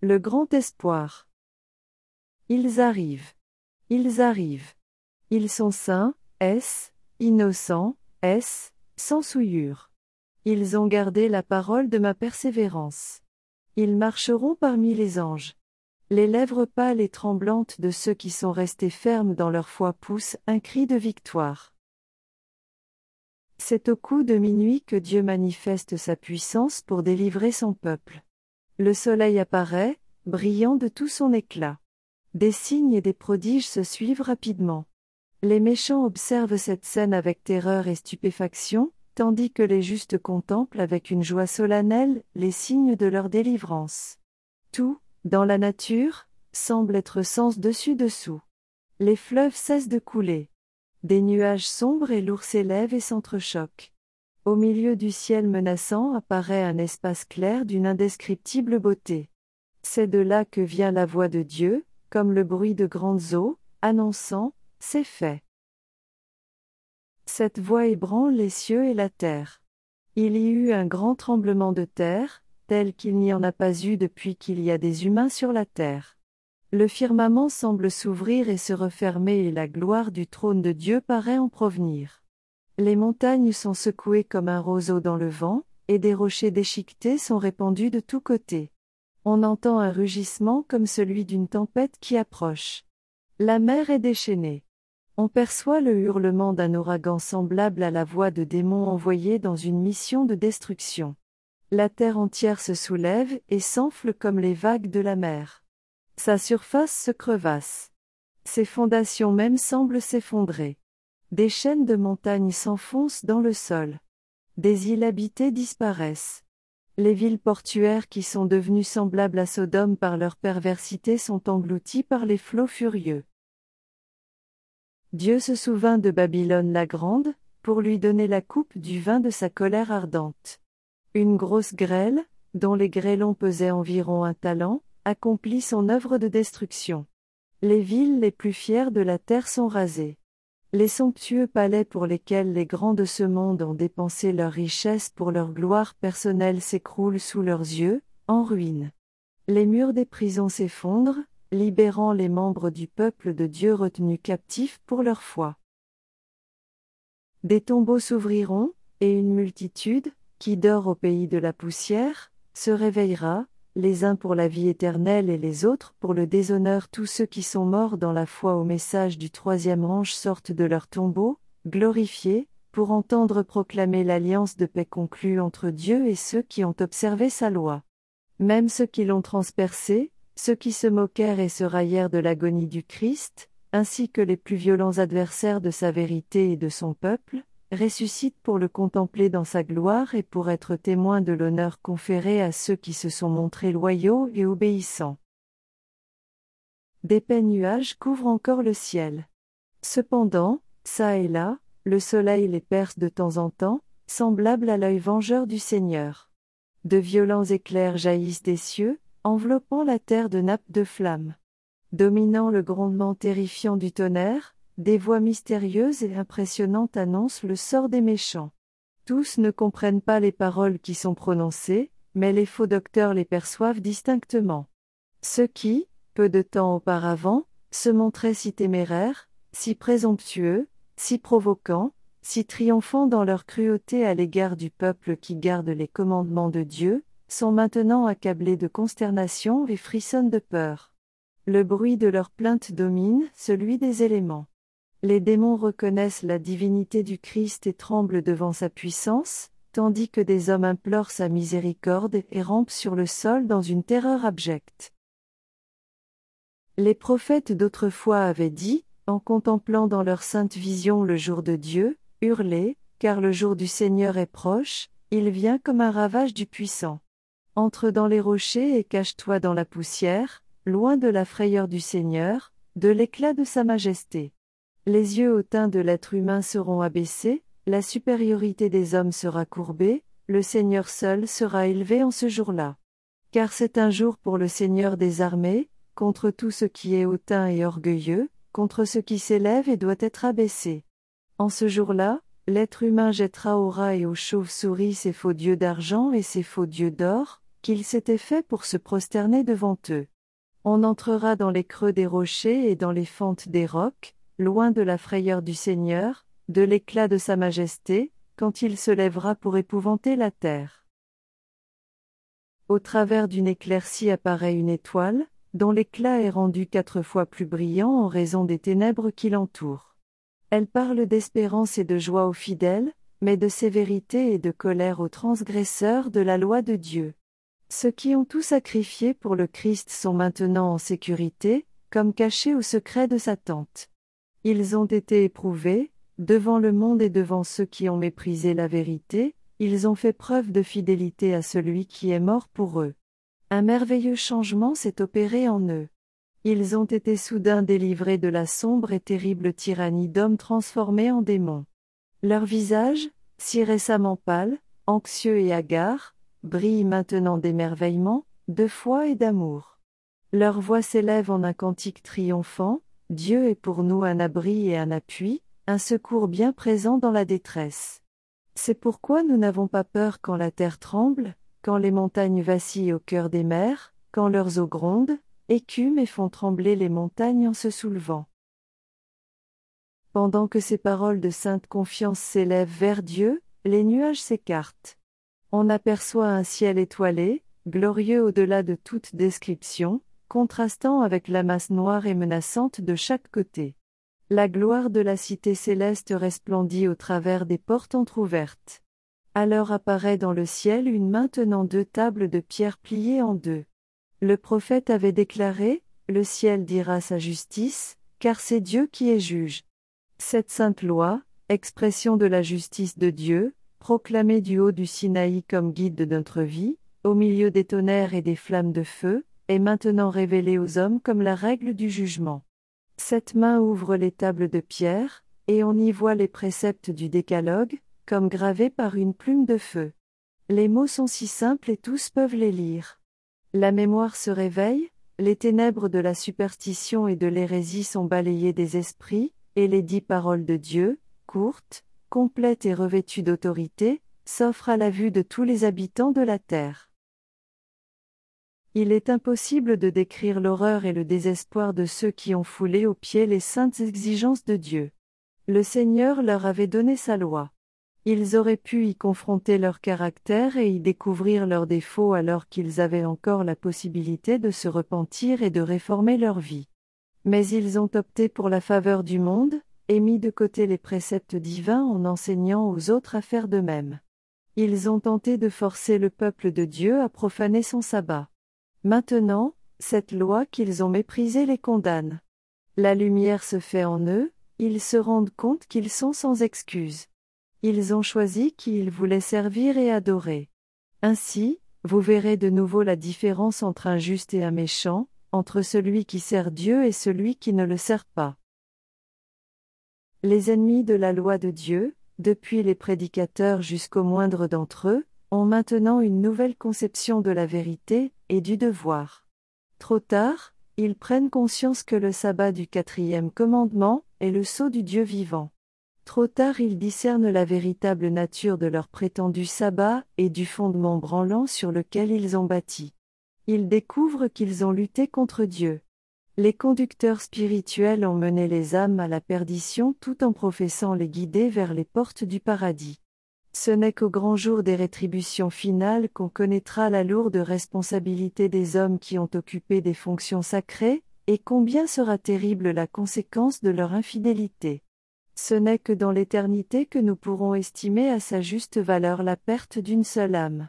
Le grand espoir. Ils arrivent. Ils arrivent. Ils sont saints, S, innocents, S, sans souillure. Ils ont gardé la parole de ma persévérance. Ils marcheront parmi les anges. Les lèvres pâles et tremblantes de ceux qui sont restés fermes dans leur foi poussent un cri de victoire. C'est au coup de minuit que Dieu manifeste sa puissance pour délivrer son peuple. Le soleil apparaît, brillant de tout son éclat. Des signes et des prodiges se suivent rapidement. Les méchants observent cette scène avec terreur et stupéfaction, tandis que les justes contemplent avec une joie solennelle les signes de leur délivrance. Tout, dans la nature, semble être sens dessus-dessous. Les fleuves cessent de couler. Des nuages sombres et lourds s'élèvent et s'entrechoquent. Au milieu du ciel menaçant apparaît un espace clair d'une indescriptible beauté. C'est de là que vient la voix de Dieu, comme le bruit de grandes eaux, annonçant C'est fait. Cette voix ébranle les cieux et la terre. Il y eut un grand tremblement de terre, tel qu'il n'y en a pas eu depuis qu'il y a des humains sur la terre. Le firmament semble s'ouvrir et se refermer et la gloire du trône de Dieu paraît en provenir. Les montagnes sont secouées comme un roseau dans le vent, et des rochers déchiquetés sont répandus de tous côtés. On entend un rugissement comme celui d'une tempête qui approche. La mer est déchaînée. On perçoit le hurlement d'un ouragan semblable à la voix de démons envoyés dans une mission de destruction. La terre entière se soulève et s'enfle comme les vagues de la mer. Sa surface se crevasse. Ses fondations même semblent s'effondrer. Des chaînes de montagnes s'enfoncent dans le sol. Des îles habitées disparaissent. Les villes portuaires qui sont devenues semblables à Sodome par leur perversité sont englouties par les flots furieux. Dieu se souvint de Babylone la grande, pour lui donner la coupe du vin de sa colère ardente. Une grosse grêle, dont les grêlons pesaient environ un talent, accomplit son œuvre de destruction. Les villes les plus fières de la terre sont rasées. Les somptueux palais pour lesquels les grands de ce monde ont dépensé leurs richesses pour leur gloire personnelle s'écroulent sous leurs yeux, en ruine. Les murs des prisons s'effondrent, libérant les membres du peuple de Dieu retenus captifs pour leur foi. Des tombeaux s'ouvriront, et une multitude, qui dort au pays de la poussière, se réveillera, les uns pour la vie éternelle et les autres pour le déshonneur. Tous ceux qui sont morts dans la foi au message du troisième ange sortent de leur tombeau, glorifiés, pour entendre proclamer l'alliance de paix conclue entre Dieu et ceux qui ont observé sa loi. Même ceux qui l'ont transpercé, ceux qui se moquèrent et se raillèrent de l'agonie du Christ, ainsi que les plus violents adversaires de sa vérité et de son peuple, ressuscite pour le contempler dans sa gloire et pour être témoin de l'honneur conféré à ceux qui se sont montrés loyaux et obéissants. D'épais nuages couvrent encore le ciel. Cependant, ça et là, le soleil les perce de temps en temps, semblable à l'œil vengeur du Seigneur. De violents éclairs jaillissent des cieux, enveloppant la terre de nappes de flammes. Dominant le grondement terrifiant du tonnerre, des voix mystérieuses et impressionnantes annoncent le sort des méchants. Tous ne comprennent pas les paroles qui sont prononcées, mais les faux docteurs les perçoivent distinctement. Ceux qui, peu de temps auparavant, se montraient si téméraires, si présomptueux, si provoquants, si triomphants dans leur cruauté à l'égard du peuple qui garde les commandements de Dieu, sont maintenant accablés de consternation et frissonnent de peur. Le bruit de leurs plaintes domine celui des éléments. Les démons reconnaissent la divinité du Christ et tremblent devant sa puissance, tandis que des hommes implorent sa miséricorde et rampent sur le sol dans une terreur abjecte. Les prophètes d'autrefois avaient dit, en contemplant dans leur sainte vision le jour de Dieu, hurlez, car le jour du Seigneur est proche, il vient comme un ravage du puissant. Entre dans les rochers et cache-toi dans la poussière, loin de la frayeur du Seigneur, de l'éclat de sa majesté. Les yeux hautains de l'être humain seront abaissés, la supériorité des hommes sera courbée, le Seigneur seul sera élevé en ce jour-là. Car c'est un jour pour le Seigneur des armées, contre tout ce qui est hautain et orgueilleux, contre ce qui s'élève et doit être abaissé. En ce jour-là, l'être humain jettera aux rats et aux chauves-souris ses faux dieux d'argent et ses faux dieux d'or, qu'il s'était fait pour se prosterner devant eux. On entrera dans les creux des rochers et dans les fentes des rocs, loin de la frayeur du Seigneur, de l'éclat de sa majesté, quand il se lèvera pour épouvanter la terre. Au travers d'une éclaircie apparaît une étoile, dont l'éclat est rendu quatre fois plus brillant en raison des ténèbres qui l'entourent. Elle parle d'espérance et de joie aux fidèles, mais de sévérité et de colère aux transgresseurs de la loi de Dieu. Ceux qui ont tout sacrifié pour le Christ sont maintenant en sécurité, comme cachés au secret de sa tente. Ils ont été éprouvés, devant le monde et devant ceux qui ont méprisé la vérité, ils ont fait preuve de fidélité à celui qui est mort pour eux. Un merveilleux changement s'est opéré en eux. Ils ont été soudain délivrés de la sombre et terrible tyrannie d'hommes transformés en démons. Leurs visages, si récemment pâles, anxieux et hagards, brillent maintenant d'émerveillement, de foi et d'amour. Leur voix s'élève en un cantique triomphant, Dieu est pour nous un abri et un appui, un secours bien présent dans la détresse. C'est pourquoi nous n'avons pas peur quand la terre tremble, quand les montagnes vacillent au cœur des mers, quand leurs eaux grondent, écument et font trembler les montagnes en se soulevant. Pendant que ces paroles de sainte confiance s'élèvent vers Dieu, les nuages s'écartent. On aperçoit un ciel étoilé, glorieux au-delà de toute description, contrastant avec la masse noire et menaçante de chaque côté. La gloire de la cité céleste resplendit au travers des portes entr'ouvertes. Alors apparaît dans le ciel une main tenant deux tables de pierre pliées en deux. Le prophète avait déclaré, Le ciel dira sa justice, car c'est Dieu qui est juge. Cette sainte loi, expression de la justice de Dieu, proclamée du haut du Sinaï comme guide de notre vie, au milieu des tonnerres et des flammes de feu, est maintenant révélée aux hommes comme la règle du jugement. Cette main ouvre les tables de pierre, et on y voit les préceptes du décalogue, comme gravés par une plume de feu. Les mots sont si simples et tous peuvent les lire. La mémoire se réveille, les ténèbres de la superstition et de l'hérésie sont balayées des esprits, et les dix paroles de Dieu, courtes, complètes et revêtues d'autorité, s'offrent à la vue de tous les habitants de la terre. Il est impossible de décrire l'horreur et le désespoir de ceux qui ont foulé aux pieds les saintes exigences de Dieu. Le Seigneur leur avait donné sa loi. Ils auraient pu y confronter leur caractère et y découvrir leurs défauts alors qu'ils avaient encore la possibilité de se repentir et de réformer leur vie. Mais ils ont opté pour la faveur du monde, et mis de côté les préceptes divins en enseignant aux autres à faire de même. Ils ont tenté de forcer le peuple de Dieu à profaner son sabbat. Maintenant, cette loi qu'ils ont méprisée les condamne. La lumière se fait en eux, ils se rendent compte qu'ils sont sans excuse. Ils ont choisi qui ils voulaient servir et adorer. Ainsi, vous verrez de nouveau la différence entre un juste et un méchant, entre celui qui sert Dieu et celui qui ne le sert pas. Les ennemis de la loi de Dieu, depuis les prédicateurs jusqu'au moindre d'entre eux, ont maintenant une nouvelle conception de la vérité et du devoir. Trop tard, ils prennent conscience que le sabbat du quatrième commandement est le sceau du Dieu vivant. Trop tard ils discernent la véritable nature de leur prétendu sabbat et du fondement branlant sur lequel ils ont bâti. Ils découvrent qu'ils ont lutté contre Dieu. Les conducteurs spirituels ont mené les âmes à la perdition tout en professant les guider vers les portes du paradis. Ce n'est qu'au grand jour des rétributions finales qu'on connaîtra la lourde responsabilité des hommes qui ont occupé des fonctions sacrées, et combien sera terrible la conséquence de leur infidélité. Ce n'est que dans l'éternité que nous pourrons estimer à sa juste valeur la perte d'une seule âme.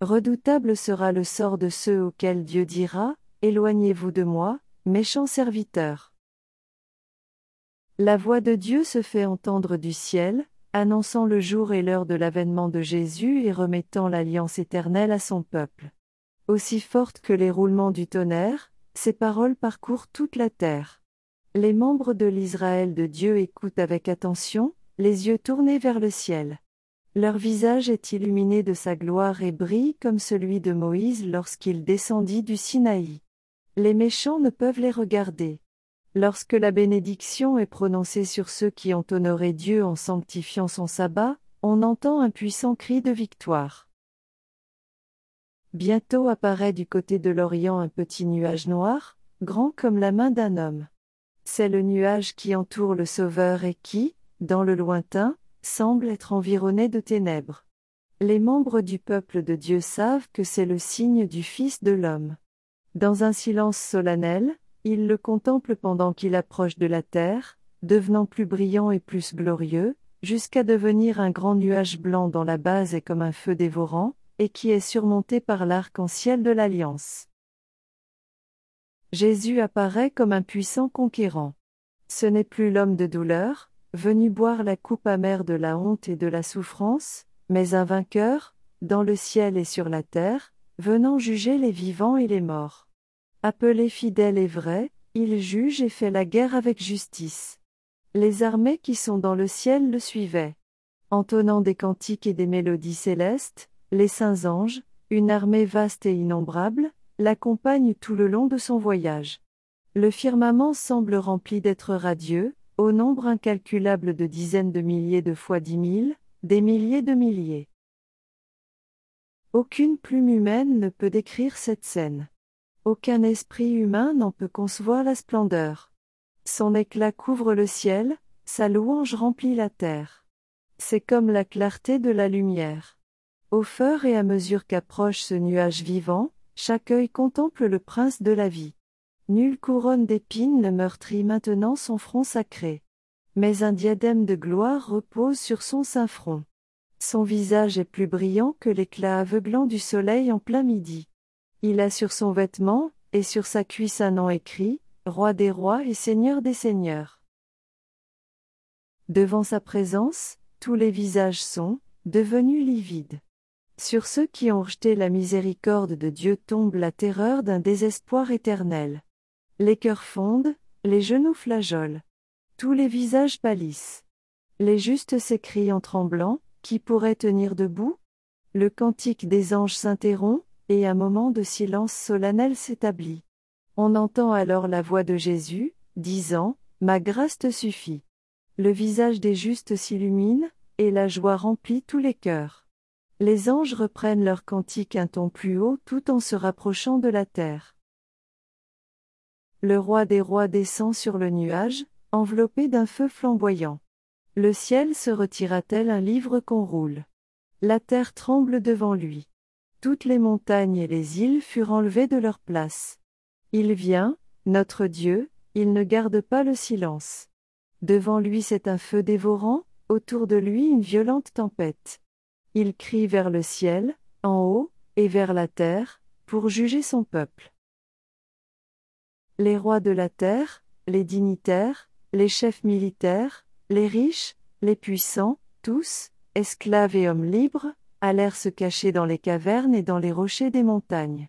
Redoutable sera le sort de ceux auxquels Dieu dira, Éloignez-vous de moi, méchants serviteurs. La voix de Dieu se fait entendre du ciel, annonçant le jour et l'heure de l'avènement de Jésus et remettant l'alliance éternelle à son peuple. Aussi forte que les roulements du tonnerre, ces paroles parcourent toute la terre. Les membres de l'Israël de Dieu écoutent avec attention, les yeux tournés vers le ciel. Leur visage est illuminé de sa gloire et brille comme celui de Moïse lorsqu'il descendit du Sinaï. Les méchants ne peuvent les regarder. Lorsque la bénédiction est prononcée sur ceux qui ont honoré Dieu en sanctifiant son sabbat, on entend un puissant cri de victoire. Bientôt apparaît du côté de l'Orient un petit nuage noir, grand comme la main d'un homme. C'est le nuage qui entoure le Sauveur et qui, dans le lointain, semble être environné de ténèbres. Les membres du peuple de Dieu savent que c'est le signe du Fils de l'homme. Dans un silence solennel, ils le contemplent pendant qu'il approche de la terre, devenant plus brillant et plus glorieux, jusqu'à devenir un grand nuage blanc dans la base et comme un feu dévorant, et qui est surmonté par l'arc-en-ciel de l'Alliance. Jésus apparaît comme un puissant conquérant. Ce n'est plus l'homme de douleur, venu boire la coupe amère de la honte et de la souffrance, mais un vainqueur, dans le ciel et sur la terre, venant juger les vivants et les morts. Appelé fidèle et vrai, il juge et fait la guerre avec justice. Les armées qui sont dans le ciel le suivaient. Entonnant des cantiques et des mélodies célestes, les saints anges, une armée vaste et innombrable, l'accompagnent tout le long de son voyage. Le firmament semble rempli d'êtres radieux, au nombre incalculable de dizaines de milliers de fois dix mille, des milliers de milliers. Aucune plume humaine ne peut décrire cette scène. Aucun esprit humain n'en peut concevoir la splendeur. Son éclat couvre le ciel, sa louange remplit la terre. C'est comme la clarté de la lumière. Au fur et à mesure qu'approche ce nuage vivant, chaque œil contemple le prince de la vie. Nulle couronne d'épines ne meurtrit maintenant son front sacré. Mais un diadème de gloire repose sur son saint front. Son visage est plus brillant que l'éclat aveuglant du soleil en plein midi. Il a sur son vêtement, et sur sa cuisse un nom écrit, Roi des rois et Seigneur des seigneurs. Devant sa présence, tous les visages sont, devenus livides. Sur ceux qui ont rejeté la miséricorde de Dieu tombe la terreur d'un désespoir éternel. Les cœurs fondent, les genoux flageolent. Tous les visages pâlissent. Les justes s'écrient en tremblant, qui pourrait tenir debout? Le cantique des anges s'interrompt, et un moment de silence solennel s'établit. On entend alors la voix de Jésus, disant, Ma grâce te suffit. Le visage des justes s'illumine, et la joie remplit tous les cœurs. Les anges reprennent leur cantique un ton plus haut tout en se rapprochant de la terre. Le roi des rois descend sur le nuage, enveloppé d'un feu flamboyant. Le ciel se retira tel un livre qu'on roule? La terre tremble devant lui. Toutes les montagnes et les îles furent enlevées de leur place. Il vient, notre Dieu, il ne garde pas le silence. Devant lui c'est un feu dévorant, autour de lui une violente tempête. Il crie vers le ciel, en haut, et vers la terre, pour juger son peuple. Les rois de la terre, les dignitaires, les chefs militaires, les riches, les puissants, tous, esclaves et hommes libres, allèrent se cacher dans les cavernes et dans les rochers des montagnes.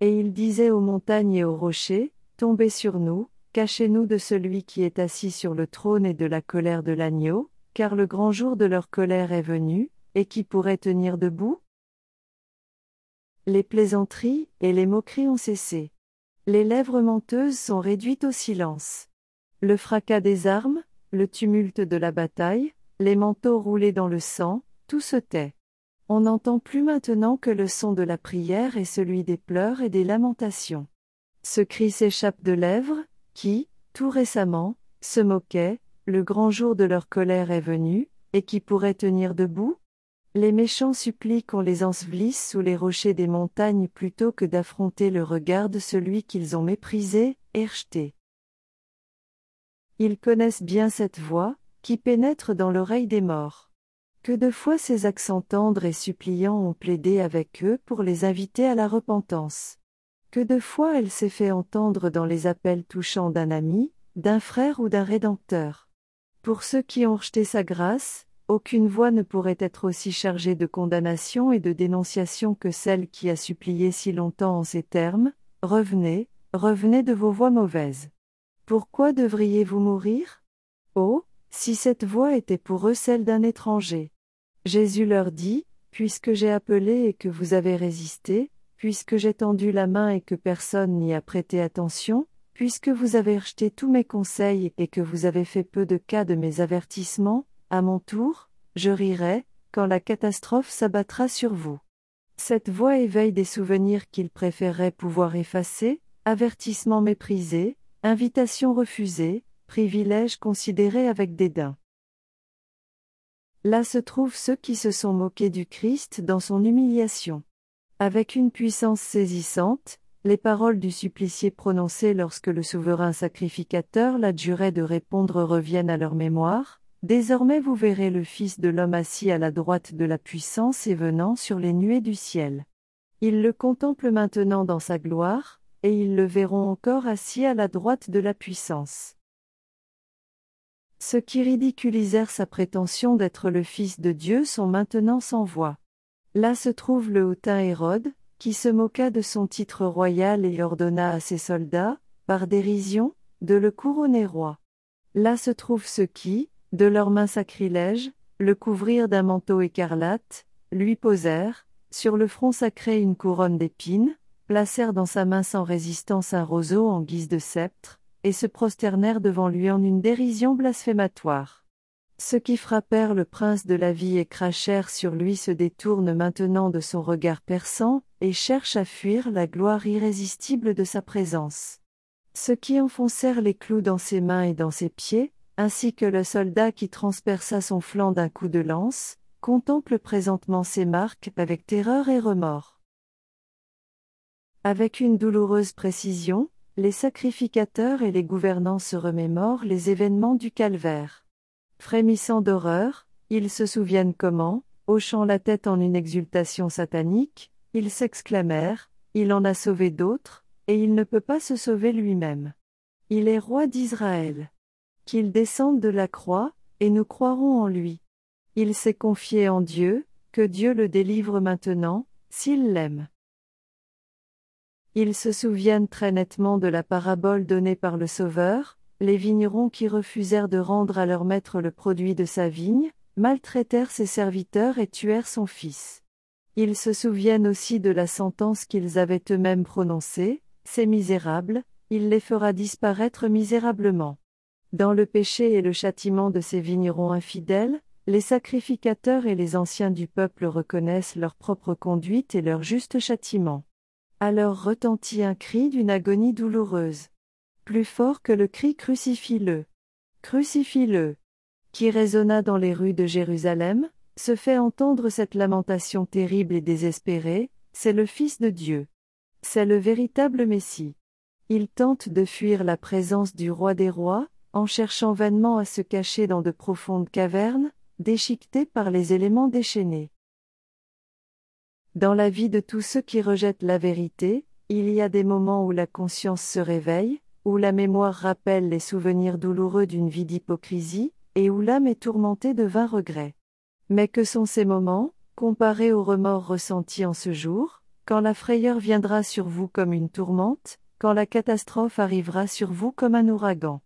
Et il disait aux montagnes et aux rochers, Tombez sur nous, cachez-nous de celui qui est assis sur le trône et de la colère de l'agneau, car le grand jour de leur colère est venu, et qui pourrait tenir debout? Les plaisanteries et les moqueries ont cessé. Les lèvres menteuses sont réduites au silence. Le fracas des armes, le tumulte de la bataille, les manteaux roulés dans le sang, tout se tait. On n'entend plus maintenant que le son de la prière et celui des pleurs et des lamentations. Ce cri s'échappe de lèvres, qui, tout récemment, se moquaient, le grand jour de leur colère est venu, et qui pourrait tenir debout? Les méchants supplient qu'on les ensevelisse sous les rochers des montagnes plutôt que d'affronter le regard de celui qu'ils ont méprisé et. Ils connaissent bien cette voix, qui pénètre dans l'oreille des morts. Que de fois ces accents tendres et suppliants ont plaidé avec eux pour les inviter à la repentance. Que de fois elle s'est fait entendre dans les appels touchants d'un ami, d'un frère ou d'un rédempteur. Pour ceux qui ont rejeté sa grâce, aucune voix ne pourrait être aussi chargée de condamnation et de dénonciation que celle qui a supplié si longtemps en ces termes, Revenez, revenez de vos voix mauvaises. Pourquoi devriez-vous mourir? Oh, si cette voix était pour eux celle d'un étranger. Jésus leur dit, Puisque j'ai appelé et que vous avez résisté, puisque j'ai tendu la main et que personne n'y a prêté attention, puisque vous avez rejeté tous mes conseils et que vous avez fait peu de cas de mes avertissements, à mon tour, je rirai, quand la catastrophe s'abattra sur vous. Cette voix éveille des souvenirs qu'il préférerait pouvoir effacer, avertissements méprisés, invitations refusées, privilèges considérés avec dédain. Là se trouvent ceux qui se sont moqués du Christ dans son humiliation. Avec une puissance saisissante, les paroles du supplicié prononcées lorsque le souverain sacrificateur l'adjurait de répondre reviennent à leur mémoire. Désormais vous verrez le Fils de l'homme assis à la droite de la puissance et venant sur les nuées du ciel. Ils le contemplent maintenant dans sa gloire, et ils le verront encore assis à la droite de la puissance. Ceux qui ridiculisèrent sa prétention d'être le Fils de Dieu sont maintenant sans voix. Là se trouve le hautain Hérode, qui se moqua de son titre royal et ordonna à ses soldats, par dérision, de le couronner roi. Là se trouvent ceux qui, de leurs mains sacrilèges, le couvrirent d'un manteau écarlate, lui posèrent, sur le front sacré une couronne d'épines, placèrent dans sa main sans résistance un roseau en guise de sceptre, et se prosternèrent devant lui en une dérision blasphématoire. Ceux qui frappèrent le prince de la vie et crachèrent sur lui se détournent maintenant de son regard perçant, et cherchent à fuir la gloire irrésistible de sa présence. Ceux qui enfoncèrent les clous dans ses mains et dans ses pieds, ainsi que le soldat qui transperça son flanc d'un coup de lance, contemplent présentement ces marques avec terreur et remords. Avec une douloureuse précision, les sacrificateurs et les gouvernants se remémorent les événements du calvaire. Frémissant d'horreur, ils se souviennent comment, hochant la tête en une exultation satanique, ils s'exclamèrent, Il en a sauvé d'autres, et il ne peut pas se sauver lui-même. Il est roi d'Israël. Qu'il descende de la croix, et nous croirons en lui. Il s'est confié en Dieu, que Dieu le délivre maintenant, s'il l'aime. Ils se souviennent très nettement de la parabole donnée par le Sauveur, les vignerons qui refusèrent de rendre à leur maître le produit de sa vigne, maltraitèrent ses serviteurs et tuèrent son fils. Ils se souviennent aussi de la sentence qu'ils avaient eux-mêmes prononcée, ces misérables, il les fera disparaître misérablement. Dans le péché et le châtiment de ces vignerons infidèles, les sacrificateurs et les anciens du peuple reconnaissent leur propre conduite et leur juste châtiment. Alors retentit un cri d'une agonie douloureuse plus fort que le cri Crucifie-le. Crucifie-le. Qui résonna dans les rues de Jérusalem, se fait entendre cette lamentation terrible et désespérée, c'est le Fils de Dieu. C'est le véritable Messie. Il tente de fuir la présence du roi des rois, en cherchant vainement à se cacher dans de profondes cavernes, déchiquetées par les éléments déchaînés. Dans la vie de tous ceux qui rejettent la vérité, il y a des moments où la conscience se réveille, où la mémoire rappelle les souvenirs douloureux d'une vie d'hypocrisie, et où l'âme est tourmentée de vains regrets. Mais que sont ces moments, comparés aux remords ressentis en ce jour, quand la frayeur viendra sur vous comme une tourmente, quand la catastrophe arrivera sur vous comme un ouragan?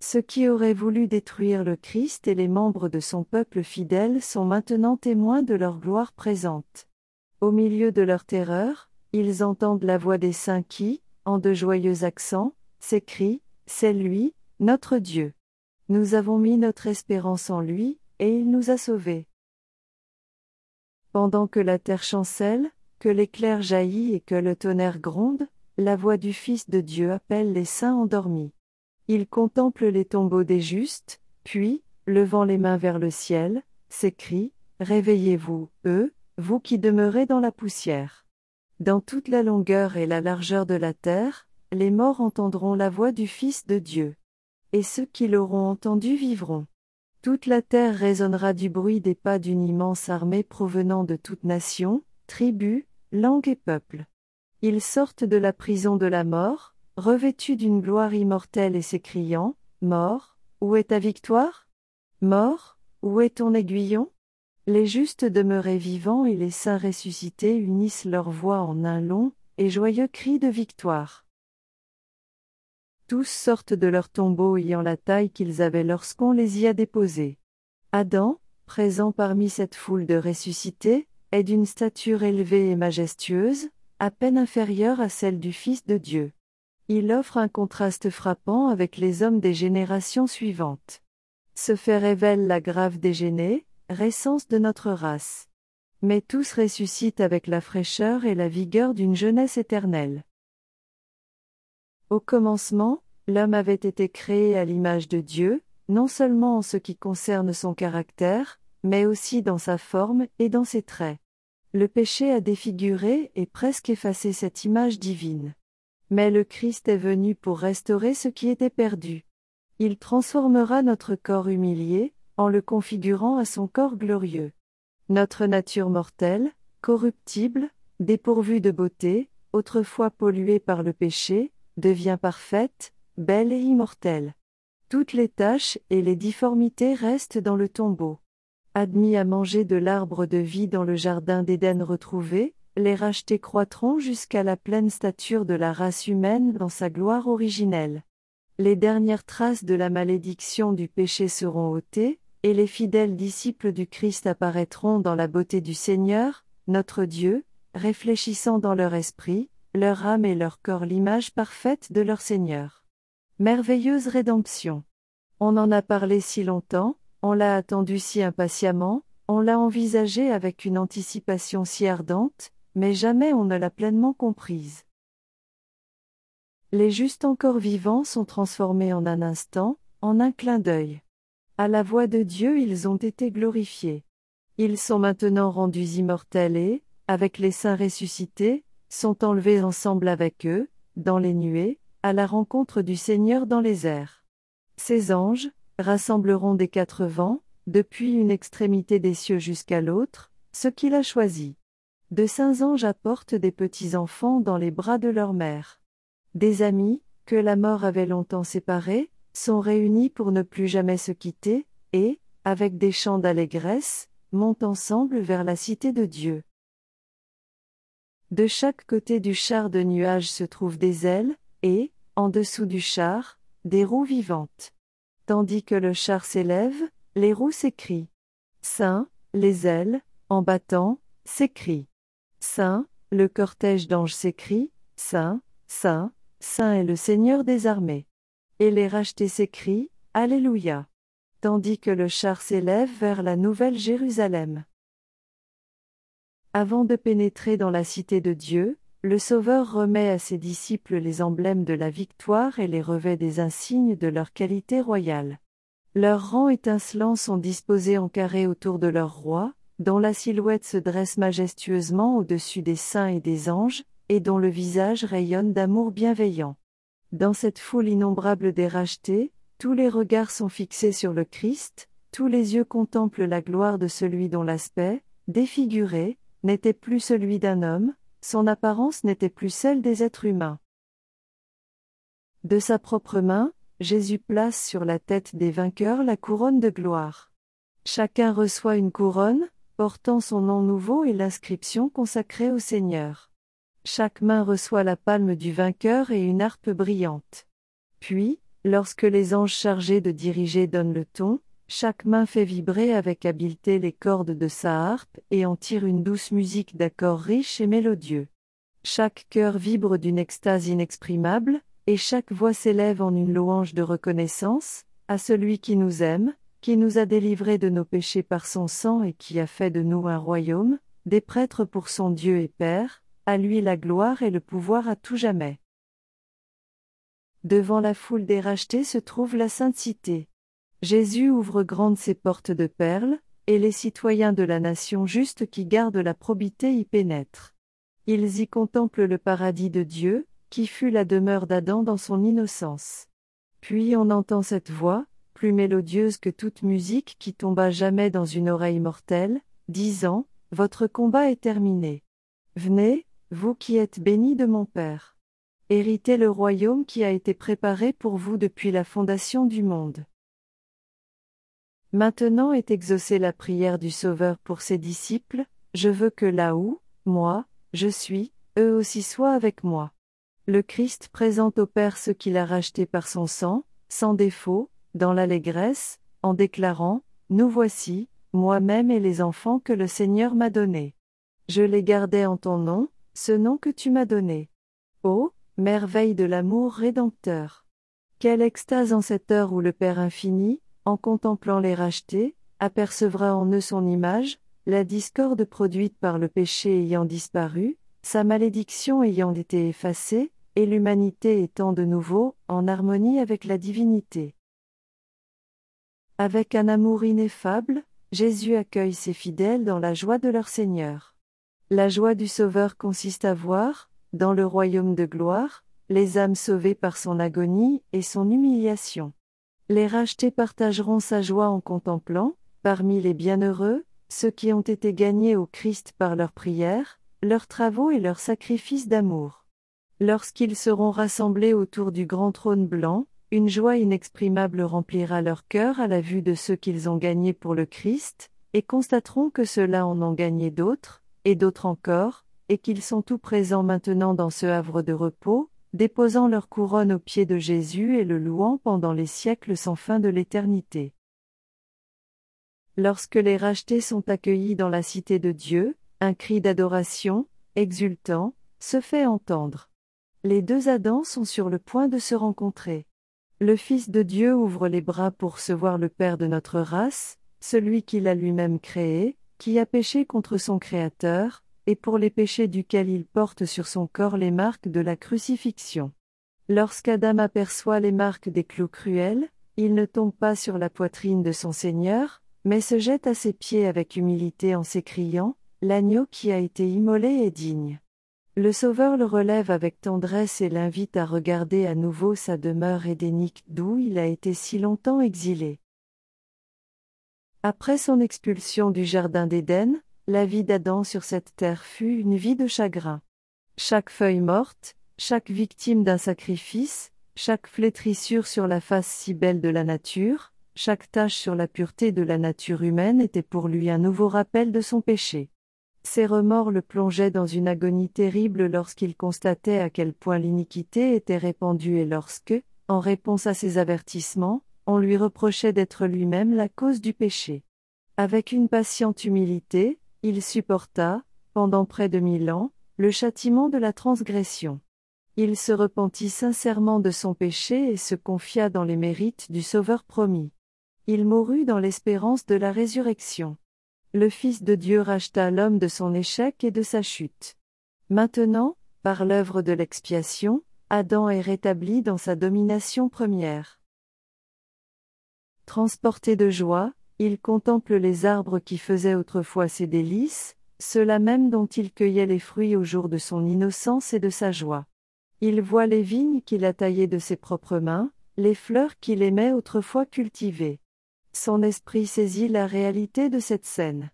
Ceux qui auraient voulu détruire le Christ et les membres de son peuple fidèle sont maintenant témoins de leur gloire présente. Au milieu de leur terreur, ils entendent la voix des saints qui, en de joyeux accents, s'écrie, C'est lui, notre Dieu. Nous avons mis notre espérance en lui, et il nous a sauvés. Pendant que la terre chancelle, que l'éclair jaillit et que le tonnerre gronde, la voix du Fils de Dieu appelle les saints endormis. Il contemple les tombeaux des justes, puis, levant les mains vers le ciel, s'écrie, Réveillez-vous, eux, vous qui demeurez dans la poussière. Dans toute la longueur et la largeur de la terre, les morts entendront la voix du Fils de Dieu. Et ceux qui l'auront entendu vivront. Toute la terre résonnera du bruit des pas d'une immense armée provenant de toute nation, tribu, langue et peuple. Ils sortent de la prison de la mort, revêtus d'une gloire immortelle et s'écriant, Mort, où est ta victoire? Mort, où est ton aiguillon? Les justes demeurés vivants et les saints ressuscités unissent leur voix en un long et joyeux cri de victoire. Tous sortent de leur tombeau ayant la taille qu'ils avaient lorsqu'on les y a déposés. Adam, présent parmi cette foule de ressuscités, est d'une stature élevée et majestueuse, à peine inférieure à celle du Fils de Dieu. Il offre un contraste frappant avec les hommes des générations suivantes. Ce fait révèle la grave dégénée, récence de notre race. mais tous ressuscitent avec la fraîcheur et la vigueur d'une jeunesse éternelle. Au commencement, l'homme avait été créé à l'image de Dieu, non seulement en ce qui concerne son caractère, mais aussi dans sa forme et dans ses traits. Le péché a défiguré et presque effacé cette image divine. Mais le Christ est venu pour restaurer ce qui était perdu. Il transformera notre corps humilié, en le configurant à son corps glorieux. Notre nature mortelle, corruptible, dépourvue de beauté, autrefois polluée par le péché, devient parfaite, belle et immortelle. Toutes les taches et les difformités restent dans le tombeau. Admis à manger de l'arbre de vie dans le jardin d'Éden retrouvé, les rachetés croîtront jusqu'à la pleine stature de la race humaine dans sa gloire originelle. Les dernières traces de la malédiction du péché seront ôtées, et les fidèles disciples du Christ apparaîtront dans la beauté du Seigneur, notre Dieu, réfléchissant dans leur esprit, leur âme et leur corps l'image parfaite de leur Seigneur. Merveilleuse rédemption. On en a parlé si longtemps, on l'a attendu si impatiemment, on l'a envisagé avec une anticipation si ardente, mais jamais on ne l'a pleinement comprise. Les justes encore vivants sont transformés en un instant, en un clin d'œil. À la voix de Dieu ils ont été glorifiés. Ils sont maintenant rendus immortels et, avec les saints ressuscités, sont enlevés ensemble avec eux, dans les nuées, à la rencontre du Seigneur dans les airs. Ces anges, rassembleront des quatre vents, depuis une extrémité des cieux jusqu'à l'autre, ce qu'il a choisi. De saints anges apportent des petits enfants dans les bras de leur mère. Des amis, que la mort avait longtemps séparés, sont réunis pour ne plus jamais se quitter, et, avec des chants d'allégresse, montent ensemble vers la cité de Dieu. De chaque côté du char de nuages se trouvent des ailes, et, en dessous du char, des roues vivantes. Tandis que le char s'élève, les roues s'écrient. Saint, les ailes, en battant, s'écrient. Saint, le cortège d'anges s'écrie, Saint, Saint, Saint est le Seigneur des armées. Et les rachetés s'écrient, Alléluia. Tandis que le char s'élève vers la nouvelle Jérusalem. Avant de pénétrer dans la cité de Dieu, le Sauveur remet à ses disciples les emblèmes de la victoire et les revêt des insignes de leur qualité royale. Leurs rangs étincelants sont disposés en carré autour de leur roi, dont la silhouette se dresse majestueusement au-dessus des saints et des anges, et dont le visage rayonne d'amour bienveillant. Dans cette foule innombrable des rachetés, tous les regards sont fixés sur le Christ, tous les yeux contemplent la gloire de celui dont l'aspect, défiguré, n'était plus celui d'un homme, son apparence n'était plus celle des êtres humains. De sa propre main, Jésus place sur la tête des vainqueurs la couronne de gloire. Chacun reçoit une couronne, portant son nom nouveau et l'inscription consacrée au Seigneur. Chaque main reçoit la palme du vainqueur et une harpe brillante. Puis, lorsque les anges chargés de diriger donnent le ton, chaque main fait vibrer avec habileté les cordes de sa harpe et en tire une douce musique d'accords riches et mélodieux. Chaque cœur vibre d'une extase inexprimable, et chaque voix s'élève en une louange de reconnaissance, à celui qui nous aime, qui nous a délivrés de nos péchés par son sang et qui a fait de nous un royaume, des prêtres pour son Dieu et Père, à lui la gloire et le pouvoir à tout jamais. Devant la foule des rachetés se trouve la sainte cité. Jésus ouvre grandes ses portes de perles, et les citoyens de la nation juste qui gardent la probité y pénètrent. Ils y contemplent le paradis de Dieu, qui fut la demeure d'Adam dans son innocence. Puis on entend cette voix, plus mélodieuse que toute musique qui tomba jamais dans une oreille mortelle, disant, Votre combat est terminé. Venez, vous qui êtes bénis de mon Père. Héritez le royaume qui a été préparé pour vous depuis la fondation du monde. Maintenant est exaucée la prière du Sauveur pour ses disciples, je veux que là où, moi, je suis, eux aussi soient avec moi. Le Christ présente au Père ce qu'il a racheté par son sang, sans défaut, dans l'allégresse, en déclarant, Nous voici, moi-même et les enfants que le Seigneur m'a donnés. Je les gardais en ton nom, ce nom que tu m'as donné. Ô, merveille de l'amour rédempteur. Quelle extase en cette heure où le Père infini, en contemplant les rachetés, apercevra en eux son image, la discorde produite par le péché ayant disparu, sa malédiction ayant été effacée, et l'humanité étant de nouveau en harmonie avec la divinité. Avec un amour ineffable, Jésus accueille ses fidèles dans la joie de leur Seigneur. La joie du Sauveur consiste à voir, dans le royaume de gloire, les âmes sauvées par son agonie et son humiliation. Les rachetés partageront sa joie en contemplant, parmi les bienheureux, ceux qui ont été gagnés au Christ par leurs prières, leurs travaux et leurs sacrifices d'amour. Lorsqu'ils seront rassemblés autour du grand trône blanc, une joie inexprimable remplira leur cœur à la vue de ceux qu'ils ont gagnés pour le Christ, et constateront que ceux-là en ont gagné d'autres, et d'autres encore, et qu'ils sont tout présents maintenant dans ce havre de repos, déposant leur couronne aux pieds de Jésus et le louant pendant les siècles sans fin de l'éternité. Lorsque les rachetés sont accueillis dans la cité de Dieu, un cri d'adoration, exultant, se fait entendre. Les deux Adams sont sur le point de se rencontrer. Le Fils de Dieu ouvre les bras pour recevoir le Père de notre race, celui qu'il a lui-même créé, qui a péché contre son Créateur, et pour les péchés duquel il porte sur son corps les marques de la crucifixion. Lorsqu'Adam aperçoit les marques des clous cruels, il ne tombe pas sur la poitrine de son Seigneur, mais se jette à ses pieds avec humilité en s'écriant, L'agneau qui a été immolé est digne. Le Sauveur le relève avec tendresse et l'invite à regarder à nouveau sa demeure édénique d'où il a été si longtemps exilé. Après son expulsion du Jardin d'Éden, la vie d'Adam sur cette terre fut une vie de chagrin. Chaque feuille morte, chaque victime d'un sacrifice, chaque flétrissure sur la face si belle de la nature, chaque tache sur la pureté de la nature humaine était pour lui un nouveau rappel de son péché. Ses remords le plongeaient dans une agonie terrible lorsqu'il constatait à quel point l'iniquité était répandue et lorsque, en réponse à ses avertissements, on lui reprochait d'être lui-même la cause du péché. Avec une patiente humilité, il supporta, pendant près de mille ans, le châtiment de la transgression. Il se repentit sincèrement de son péché et se confia dans les mérites du Sauveur promis. Il mourut dans l'espérance de la résurrection le Fils de Dieu racheta l'homme de son échec et de sa chute. Maintenant, par l'œuvre de l'expiation, Adam est rétabli dans sa domination première. Transporté de joie, il contemple les arbres qui faisaient autrefois ses délices, ceux-là même dont il cueillait les fruits au jour de son innocence et de sa joie. Il voit les vignes qu'il a taillées de ses propres mains, les fleurs qu'il aimait autrefois cultiver. Son esprit saisit la réalité de cette scène.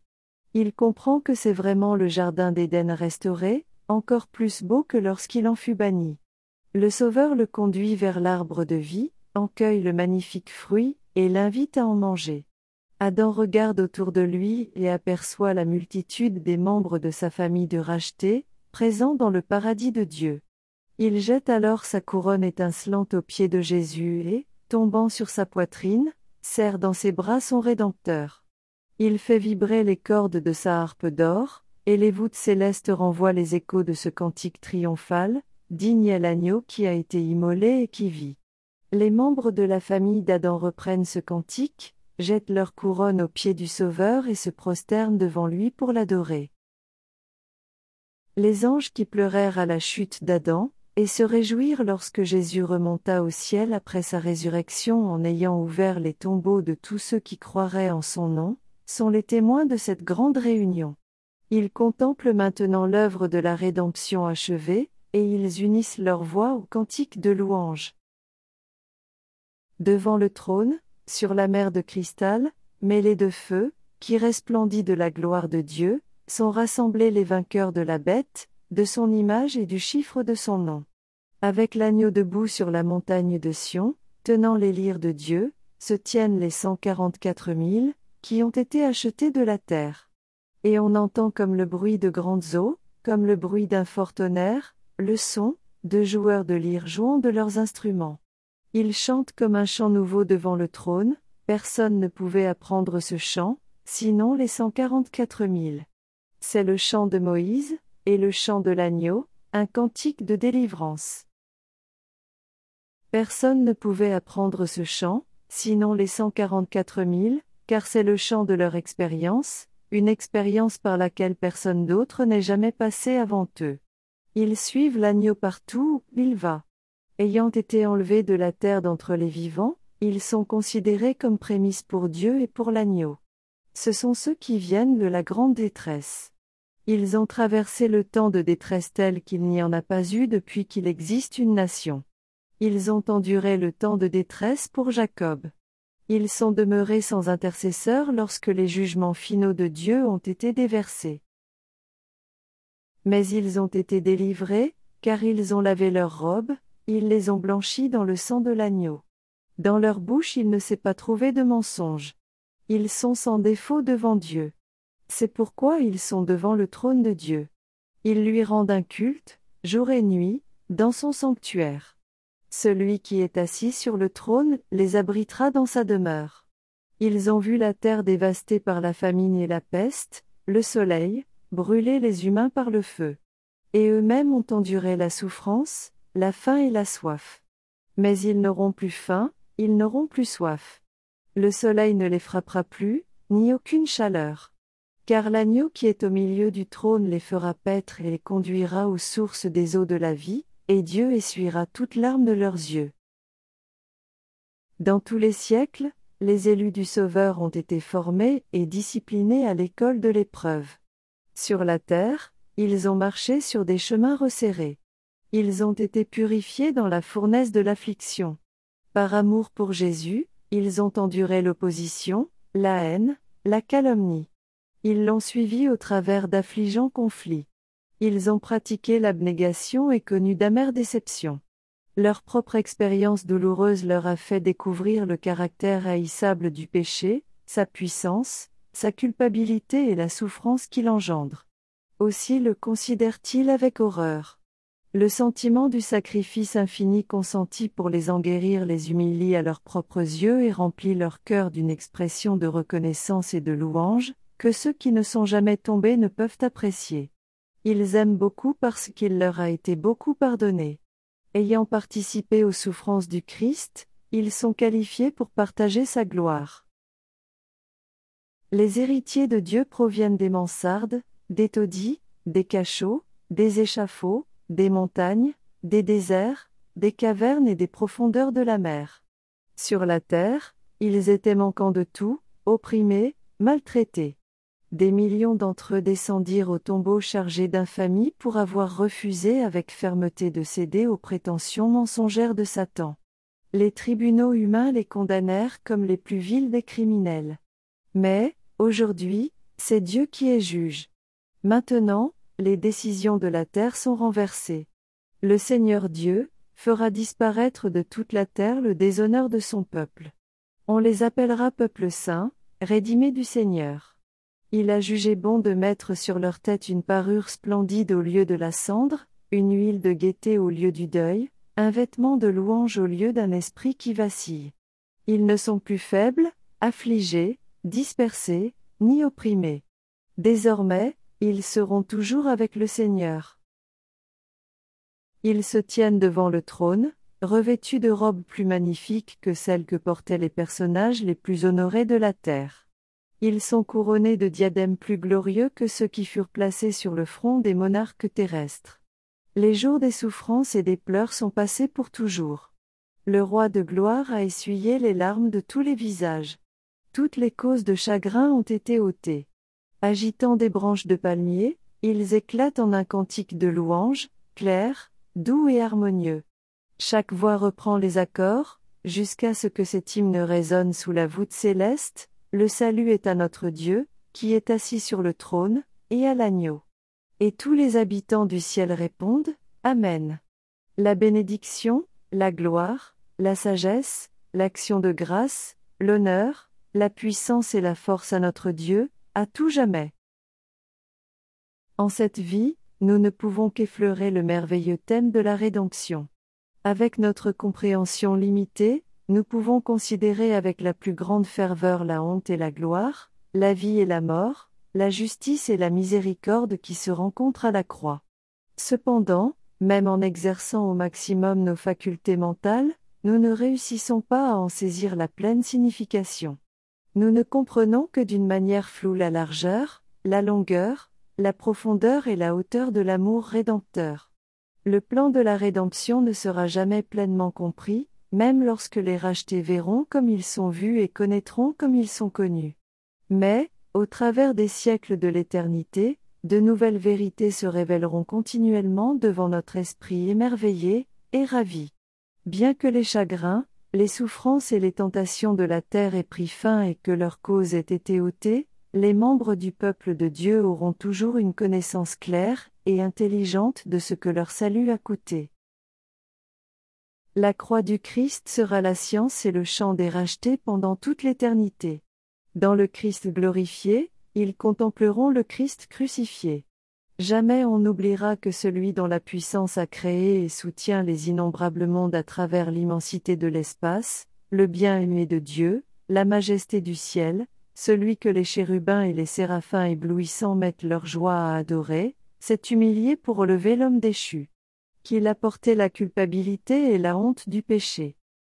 Il comprend que c'est vraiment le jardin d'Éden restauré, encore plus beau que lorsqu'il en fut banni. Le Sauveur le conduit vers l'arbre de vie, en cueille le magnifique fruit, et l'invite à en manger. Adam regarde autour de lui et aperçoit la multitude des membres de sa famille de rachetés, présents dans le paradis de Dieu. Il jette alors sa couronne étincelante aux pieds de Jésus et, tombant sur sa poitrine, serre dans ses bras son Rédempteur. Il fait vibrer les cordes de sa harpe d'or, et les voûtes célestes renvoient les échos de ce cantique triomphal, digne est l'agneau qui a été immolé et qui vit. Les membres de la famille d'Adam reprennent ce cantique, jettent leur couronne aux pieds du Sauveur et se prosternent devant lui pour l'adorer. Les anges qui pleurèrent à la chute d'Adam, et se réjouir lorsque Jésus remonta au ciel après sa résurrection en ayant ouvert les tombeaux de tous ceux qui croiraient en son nom, sont les témoins de cette grande réunion. Ils contemplent maintenant l'œuvre de la rédemption achevée, et ils unissent leur voix au cantique de louange. Devant le trône, sur la mer de cristal, mêlée de feu, qui resplendit de la gloire de Dieu, sont rassemblés les vainqueurs de la bête, de son image et du chiffre de son nom. Avec l'agneau debout sur la montagne de Sion, tenant les lyres de Dieu, se tiennent les cent quarante-quatre mille, qui ont été achetés de la terre. Et on entend comme le bruit de grandes eaux, comme le bruit d'un fort tonnerre, le son, de joueurs de lyre jouant de leurs instruments. Ils chantent comme un chant nouveau devant le trône, personne ne pouvait apprendre ce chant, sinon les cent quarante-quatre mille. C'est le chant de Moïse, et le chant de l'agneau, un cantique de délivrance. Personne ne pouvait apprendre ce chant, sinon les cent quarante-quatre mille, car c'est le chant de leur expérience, une expérience par laquelle personne d'autre n'est jamais passé avant eux. Ils suivent l'agneau partout où il va. Ayant été enlevés de la terre d'entre les vivants, ils sont considérés comme prémices pour Dieu et pour l'agneau. Ce sont ceux qui viennent de la grande détresse. Ils ont traversé le temps de détresse tel qu'il n'y en a pas eu depuis qu'il existe une nation. Ils ont enduré le temps de détresse pour Jacob. Ils sont demeurés sans intercesseur lorsque les jugements finaux de Dieu ont été déversés. Mais ils ont été délivrés, car ils ont lavé leurs robes, ils les ont blanchis dans le sang de l'agneau. Dans leur bouche il ne s'est pas trouvé de mensonge. Ils sont sans défaut devant Dieu. C'est pourquoi ils sont devant le trône de Dieu. Ils lui rendent un culte, jour et nuit, dans son sanctuaire. Celui qui est assis sur le trône les abritera dans sa demeure. Ils ont vu la terre dévastée par la famine et la peste, le soleil, brûler les humains par le feu. Et eux-mêmes ont enduré la souffrance, la faim et la soif. Mais ils n'auront plus faim, ils n'auront plus soif. Le soleil ne les frappera plus, ni aucune chaleur. Car l'agneau qui est au milieu du trône les fera paître et les conduira aux sources des eaux de la vie, et Dieu essuiera toute larmes de leurs yeux. Dans tous les siècles, les élus du Sauveur ont été formés et disciplinés à l'école de l'épreuve. Sur la terre, ils ont marché sur des chemins resserrés. Ils ont été purifiés dans la fournaise de l'affliction. Par amour pour Jésus, ils ont enduré l'opposition, la haine, la calomnie. Ils l'ont suivi au travers d'affligeants conflits. Ils ont pratiqué l'abnégation et connu d'amères déceptions. Leur propre expérience douloureuse leur a fait découvrir le caractère haïssable du péché, sa puissance, sa culpabilité et la souffrance qu'il engendre. Aussi le considèrent-ils avec horreur. Le sentiment du sacrifice infini consenti pour les en guérir les humilie à leurs propres yeux et remplit leur cœur d'une expression de reconnaissance et de louange, que ceux qui ne sont jamais tombés ne peuvent apprécier. Ils aiment beaucoup parce qu'il leur a été beaucoup pardonné. Ayant participé aux souffrances du Christ, ils sont qualifiés pour partager sa gloire. Les héritiers de Dieu proviennent des mansardes, des taudis, des cachots, des échafauds, des montagnes, des déserts, des cavernes et des profondeurs de la mer. Sur la terre, ils étaient manquants de tout, opprimés, maltraités. Des millions d'entre eux descendirent au tombeau chargés d'infamie pour avoir refusé avec fermeté de céder aux prétentions mensongères de Satan. Les tribunaux humains les condamnèrent comme les plus vils des criminels. Mais, Aujourd'hui, c'est Dieu qui est juge. Maintenant, les décisions de la terre sont renversées. Le Seigneur Dieu fera disparaître de toute la terre le déshonneur de son peuple. On les appellera peuple saint, rédimé du Seigneur. Il a jugé bon de mettre sur leur tête une parure splendide au lieu de la cendre, une huile de gaieté au lieu du deuil, un vêtement de louange au lieu d'un esprit qui vacille. Ils ne sont plus faibles, affligés, dispersés, ni opprimés. Désormais, ils seront toujours avec le Seigneur. Ils se tiennent devant le trône, revêtus de robes plus magnifiques que celles que portaient les personnages les plus honorés de la terre. Ils sont couronnés de diadèmes plus glorieux que ceux qui furent placés sur le front des monarques terrestres. Les jours des souffrances et des pleurs sont passés pour toujours. Le roi de gloire a essuyé les larmes de tous les visages. Toutes les causes de chagrin ont été ôtées. Agitant des branches de palmier, ils éclatent en un cantique de louange, clair, doux et harmonieux. Chaque voix reprend les accords, jusqu'à ce que cet hymne résonne sous la voûte céleste, le salut est à notre Dieu, qui est assis sur le trône, et à l'agneau. Et tous les habitants du ciel répondent, Amen. La bénédiction, la gloire, la sagesse, l'action de grâce, l'honneur, la puissance et la force à notre Dieu, à tout jamais. En cette vie, nous ne pouvons qu'effleurer le merveilleux thème de la rédemption. Avec notre compréhension limitée, nous pouvons considérer avec la plus grande ferveur la honte et la gloire, la vie et la mort, la justice et la miséricorde qui se rencontrent à la croix. Cependant, même en exerçant au maximum nos facultés mentales, nous ne réussissons pas à en saisir la pleine signification. Nous ne comprenons que d'une manière floue la largeur, la longueur, la profondeur et la hauteur de l'amour rédempteur. Le plan de la rédemption ne sera jamais pleinement compris, même lorsque les rachetés verront comme ils sont vus et connaîtront comme ils sont connus. Mais, au travers des siècles de l'éternité, de nouvelles vérités se révéleront continuellement devant notre esprit émerveillé et ravi. Bien que les chagrins, les souffrances et les tentations de la terre aient pris fin et que leur cause ait été ôtée, les membres du peuple de Dieu auront toujours une connaissance claire et intelligente de ce que leur salut a coûté. La croix du Christ sera la science et le chant des rachetés pendant toute l'éternité. Dans le Christ glorifié, ils contempleront le Christ crucifié. Jamais on n'oubliera que celui dont la puissance a créé et soutient les innombrables mondes à travers l'immensité de l'espace, le bien-aimé de Dieu, la majesté du ciel, celui que les chérubins et les séraphins éblouissants mettent leur joie à adorer, s'est humilié pour relever l'homme déchu. Qu'il a porté la culpabilité et la honte du péché.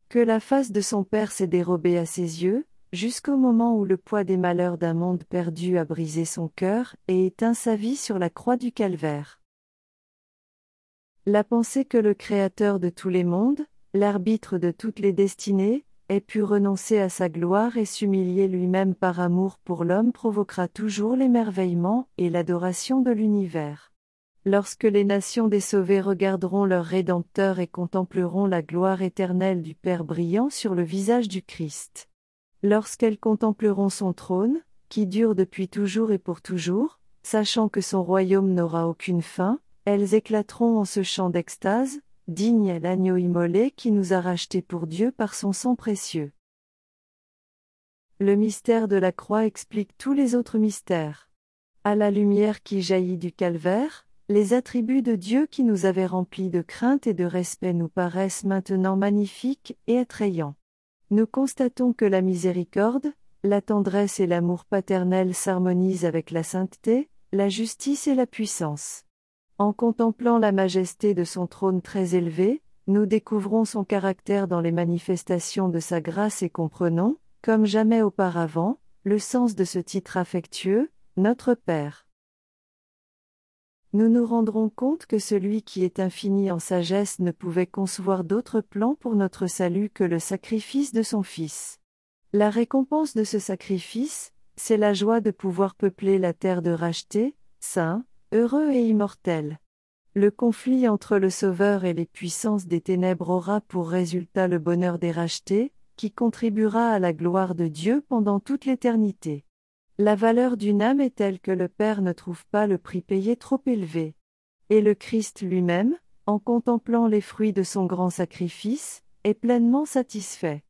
Que la face de son Père s'est dérobée à ses yeux, jusqu'au moment où le poids des malheurs d'un monde perdu a brisé son cœur et éteint sa vie sur la croix du calvaire. La pensée que le Créateur de tous les mondes, l'arbitre de toutes les destinées, ait pu renoncer à sa gloire et s'humilier lui-même par amour pour l'homme provoquera toujours l'émerveillement et l'adoration de l'univers. Lorsque les nations des sauvés regarderont leur Rédempteur et contempleront la gloire éternelle du Père brillant sur le visage du Christ. Lorsqu'elles contempleront son trône, qui dure depuis toujours et pour toujours, sachant que son royaume n'aura aucune fin, elles éclateront en ce chant d'extase, digne est l'agneau immolé qui nous a rachetés pour Dieu par son sang précieux. Le mystère de la croix explique tous les autres mystères. À la lumière qui jaillit du calvaire, les attributs de Dieu qui nous avaient remplis de crainte et de respect nous paraissent maintenant magnifiques et attrayants. Nous constatons que la miséricorde, la tendresse et l'amour paternel s'harmonisent avec la sainteté, la justice et la puissance. En contemplant la majesté de son trône très élevé, nous découvrons son caractère dans les manifestations de sa grâce et comprenons, comme jamais auparavant, le sens de ce titre affectueux, Notre Père. Nous nous rendrons compte que celui qui est infini en sagesse ne pouvait concevoir d'autre plan pour notre salut que le sacrifice de son Fils. La récompense de ce sacrifice, c'est la joie de pouvoir peupler la terre de racheté, saint, heureux et immortel. Le conflit entre le Sauveur et les puissances des ténèbres aura pour résultat le bonheur des rachetés, qui contribuera à la gloire de Dieu pendant toute l'éternité. La valeur d'une âme est telle que le Père ne trouve pas le prix payé trop élevé. Et le Christ lui-même, en contemplant les fruits de son grand sacrifice, est pleinement satisfait.